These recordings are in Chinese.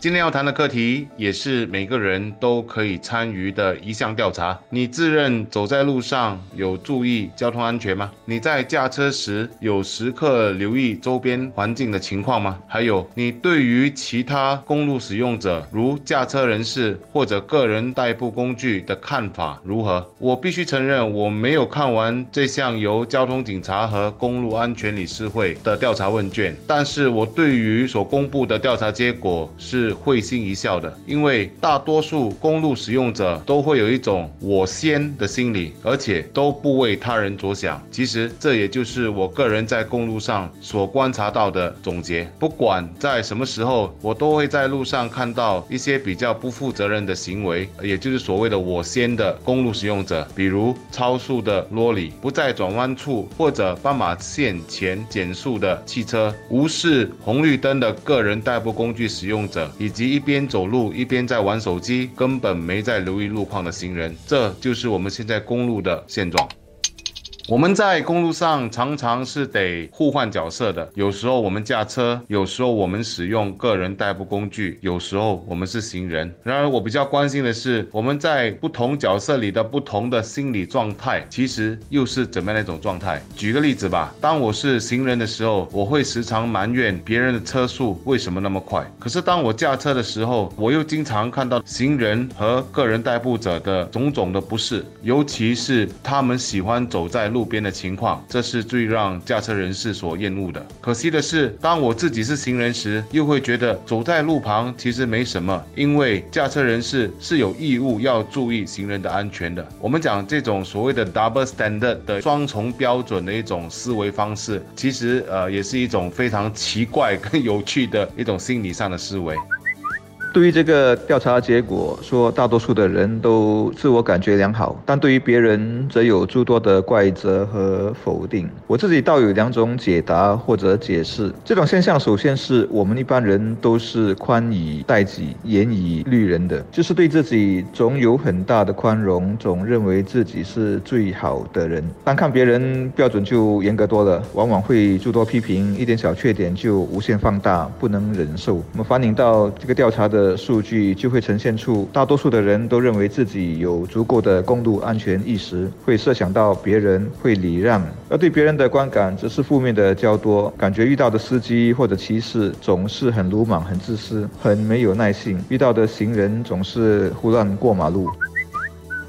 今天要谈的课题也是每个人都可以参与的一项调查。你自认走在路上有注意交通安全吗？你在驾车时有时刻留意周边环境的情况吗？还有，你对于其他公路使用者，如驾车人士或者个人代步工具的看法如何？我必须承认，我没有看完这项由交通警察和公路安全理事会的调查问卷，但是我对于所公布的调查结果是。会心一笑的，因为大多数公路使用者都会有一种“我先”的心理，而且都不为他人着想。其实这也就是我个人在公路上所观察到的总结。不管在什么时候，我都会在路上看到一些比较不负责任的行为，也就是所谓的“我先”的公路使用者，比如超速的啰里，不在转弯处或者斑马线前减速的汽车，无视红绿灯的个人代步工具使用者。以及一边走路一边在玩手机，根本没在留意路况的行人，这就是我们现在公路的现状。我们在公路上常常是得互换角色的，有时候我们驾车，有时候我们使用个人代步工具，有时候我们是行人。然而，我比较关心的是，我们在不同角色里的不同的心理状态，其实又是怎么样的一种状态？举个例子吧，当我是行人的时候，我会时常埋怨别人的车速为什么那么快；可是当我驾车的时候，我又经常看到行人和个人代步者的种种的不适，尤其是他们喜欢走在路。路边的情况，这是最让驾车人士所厌恶的。可惜的是，当我自己是行人时，又会觉得走在路旁其实没什么，因为驾车人士是有义务要注意行人的安全的。我们讲这种所谓的 double standard 的双重标准的一种思维方式，其实呃也是一种非常奇怪跟有趣的一种心理上的思维。对于这个调查结果说，大多数的人都自我感觉良好，但对于别人则有诸多的怪责和否定。我自己倒有两种解答或者解释。这种现象，首先是我们一般人都是宽以待己、严以律人的，就是对自己总有很大的宽容，总认为自己是最好的人。单看别人标准就严格多了，往往会诸多批评，一点小缺点就无限放大，不能忍受。我们反映到这个调查的。的数据就会呈现出，大多数的人都认为自己有足够的公路安全意识，会设想到别人，会礼让，而对别人的观感则是负面的较多，感觉遇到的司机或者骑士总是很鲁莽、很自私、很没有耐性，遇到的行人总是胡乱过马路。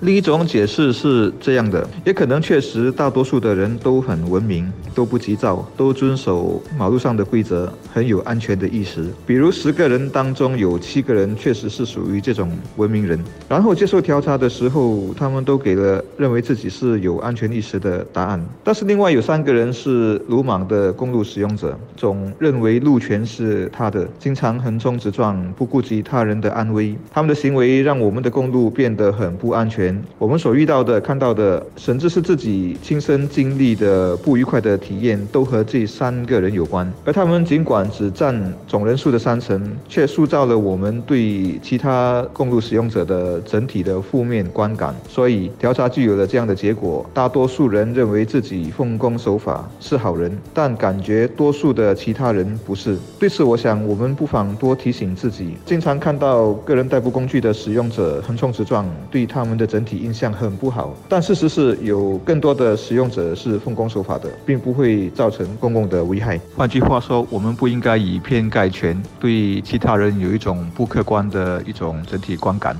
另一种解释是这样的，也可能确实大多数的人都很文明，都不急躁，都遵守马路上的规则，很有安全的意识。比如十个人当中有七个人确实是属于这种文明人。然后接受调查的时候，他们都给了认为自己是有安全意识的答案。但是另外有三个人是鲁莽的公路使用者，总认为路权是他的，经常横冲直撞，不顾及他人的安危。他们的行为让我们的公路变得很不安全。我们所遇到的、看到的，甚至是自己亲身经历的不愉快的体验，都和这三个人有关。而他们尽管只占总人数的三成，却塑造了我们对其他公路使用者的整体的负面观感。所以，调查就有了这样的结果：大多数人认为自己奉公守法是好人，但感觉多数的其他人不是。对此，我想我们不妨多提醒自己：经常看到个人代步工具的使用者横冲直撞，对他们的整整体印象很不好，但事实是有更多的使用者是奉公守法的，并不会造成公共的危害。换句话说，我们不应该以偏概全，对其他人有一种不客观的一种整体观感。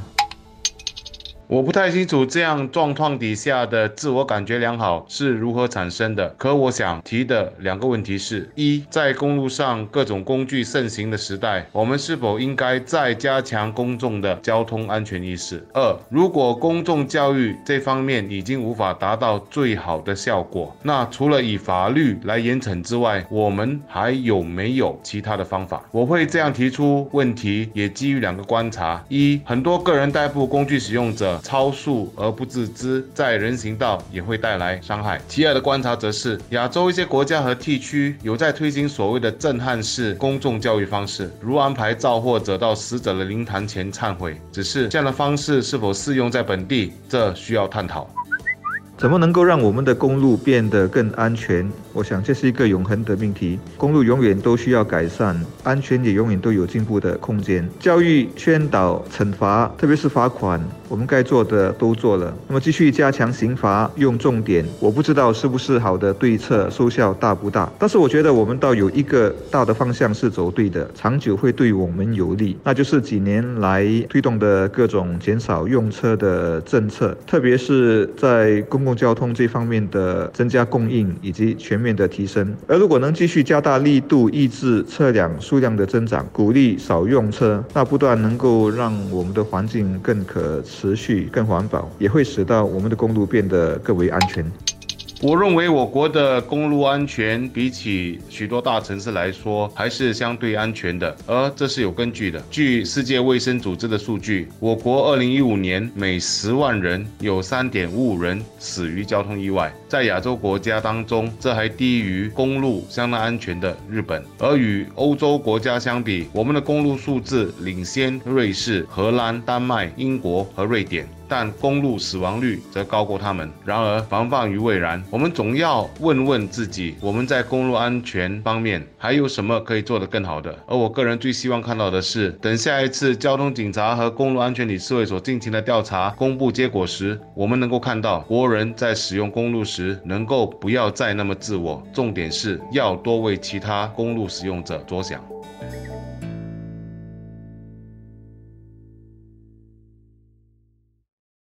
我不太清楚这样状况底下的自我感觉良好是如何产生的。可我想提的两个问题是：一，在公路上各种工具盛行的时代，我们是否应该再加强公众的交通安全意识？二，如果公众教育这方面已经无法达到最好的效果，那除了以法律来严惩之外，我们还有没有其他的方法？我会这样提出问题，也基于两个观察：一，很多个人代步工具使用者。超速而不自知，在人行道也会带来伤害。其二的观察则是，亚洲一些国家和地区有在推行所谓的震撼式公众教育方式，如安排造货者到死者的灵堂前忏悔。只是这样的方式是否适用在本地，这需要探讨。怎么能够让我们的公路变得更安全？我想这是一个永恒的命题。公路永远都需要改善，安全也永远都有进步的空间。教育、宣导、惩罚，特别是罚款，我们该做的都做了。那么继续加强刑罚，用重点，我不知道是不是好的对策，收效大不大？但是我觉得我们倒有一个大的方向是走对的，长久会对我们有利，那就是几年来推动的各种减少用车的政策，特别是在公共交通这方面的增加供应以及全面的提升。而如果能继续加大力度抑制车辆数量的增长，鼓励少用车，那不断能够让我们的环境更可持续、更环保，也会使到我们的公路变得更为安全。我认为我国的公路安全比起许多大城市来说还是相对安全的，而这是有根据的。据世界卫生组织的数据，我国2015年每十万人有3.55人死于交通意外，在亚洲国家当中，这还低于公路相当安全的日本。而与欧洲国家相比，我们的公路数字领先瑞士、荷兰、丹麦、英国和瑞典。但公路死亡率则高过他们。然而防范于未然，我们总要问问自己：我们在公路安全方面还有什么可以做得更好的？而我个人最希望看到的是，等下一次交通警察和公路安全理事会所进行的调查公布结果时，我们能够看到国人在使用公路时能够不要再那么自我，重点是要多为其他公路使用者着想。